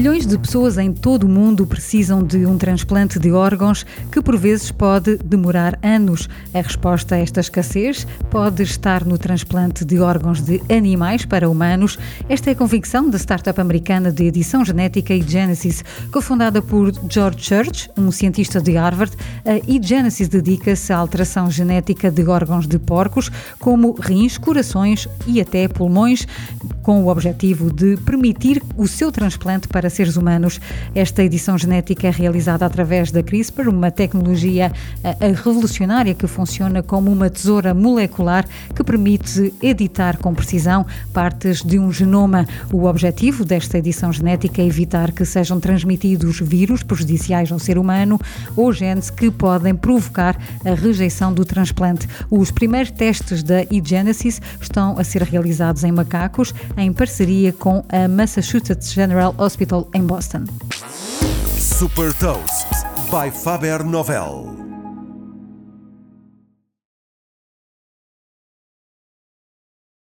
Milhões de pessoas em todo o mundo precisam de um transplante de órgãos que por vezes pode demorar anos. A resposta a esta escassez pode estar no transplante de órgãos de animais para humanos. Esta é a convicção da startup americana de edição genética eGenesis, cofundada por George Church, um cientista de Harvard. A eGenesis dedica-se à alteração genética de órgãos de porcos, como rins, corações e até pulmões, com o objetivo de permitir o seu transplante para seres humanos. Esta edição genética é realizada através da CRISPR, uma tecnologia eh, revolucionária que funciona como uma tesoura molecular que permite editar com precisão partes de um genoma. O objetivo desta edição genética é evitar que sejam transmitidos vírus prejudiciais ao ser humano ou genes que podem provocar a rejeição do transplante. Os primeiros testes da eGenesis estão a ser realizados em macacos em parceria com a Massachusetts General Hospital em Boston. Super Toast by Faber Novel.